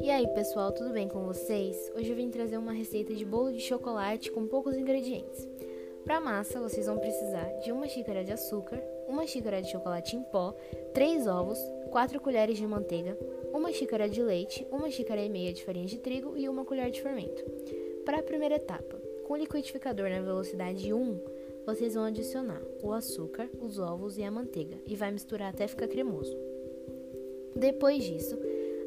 E aí, pessoal, tudo bem com vocês? Hoje eu vim trazer uma receita de bolo de chocolate com poucos ingredientes. Para massa, vocês vão precisar de uma xícara de açúcar, uma xícara de chocolate em pó, três ovos, quatro colheres de manteiga, uma xícara de leite, uma xícara e meia de farinha de trigo e uma colher de fermento. Para a primeira etapa, com o liquidificador na velocidade 1, vocês vão adicionar o açúcar, os ovos e a manteiga e vai misturar até ficar cremoso. Depois disso,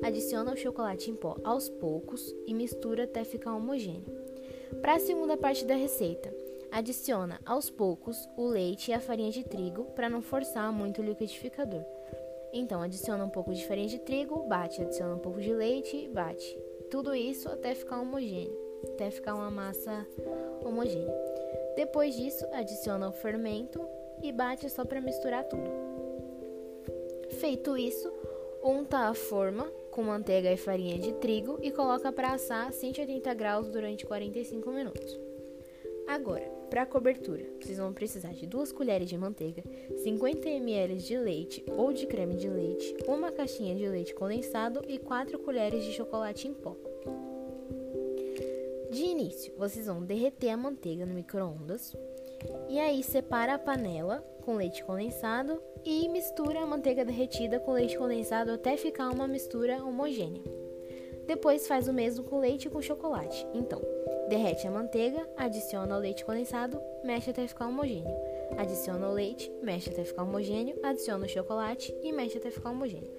adiciona o chocolate em pó aos poucos e mistura até ficar homogêneo. Para a segunda parte da receita, adiciona aos poucos o leite e a farinha de trigo para não forçar muito o liquidificador. Então, adiciona um pouco de farinha de trigo, bate, adiciona um pouco de leite, bate. Tudo isso até ficar homogêneo, até ficar uma massa homogênea. Depois disso, adiciona o fermento e bate só para misturar tudo. Feito isso, unta a forma com manteiga e farinha de trigo e coloca para assar a 180 graus durante 45 minutos. Agora, para a cobertura, vocês vão precisar de 2 colheres de manteiga, 50 ml de leite ou de creme de leite, uma caixinha de leite condensado e 4 colheres de chocolate em pó. De início, vocês vão derreter a manteiga no micro-ondas e aí separa a panela com leite condensado e mistura a manteiga derretida com leite condensado até ficar uma mistura homogênea. Depois faz o mesmo com leite e com chocolate. Então, derrete a manteiga, adiciona o leite condensado, mexe até ficar homogêneo. Adiciona o leite, mexe até ficar homogêneo, adiciona o chocolate e mexe até ficar homogêneo.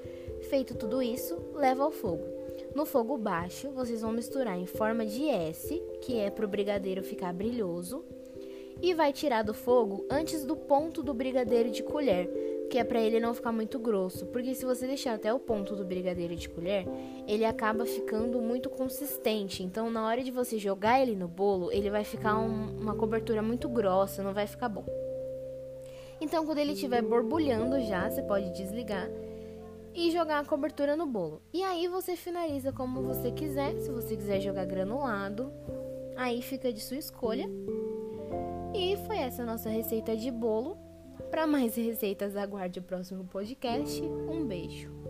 Feito tudo isso, leva ao fogo. No fogo baixo, vocês vão misturar em forma de S, que é para o brigadeiro ficar brilhoso, e vai tirar do fogo antes do ponto do brigadeiro de colher, que é para ele não ficar muito grosso, porque se você deixar até o ponto do brigadeiro de colher, ele acaba ficando muito consistente. Então, na hora de você jogar ele no bolo, ele vai ficar um, uma cobertura muito grossa, não vai ficar bom. Então, quando ele estiver borbulhando já, você pode desligar e jogar a cobertura no bolo. E aí você finaliza como você quiser. Se você quiser jogar granulado, aí fica de sua escolha. E foi essa nossa receita de bolo. Para mais receitas, aguarde o próximo podcast. Um beijo.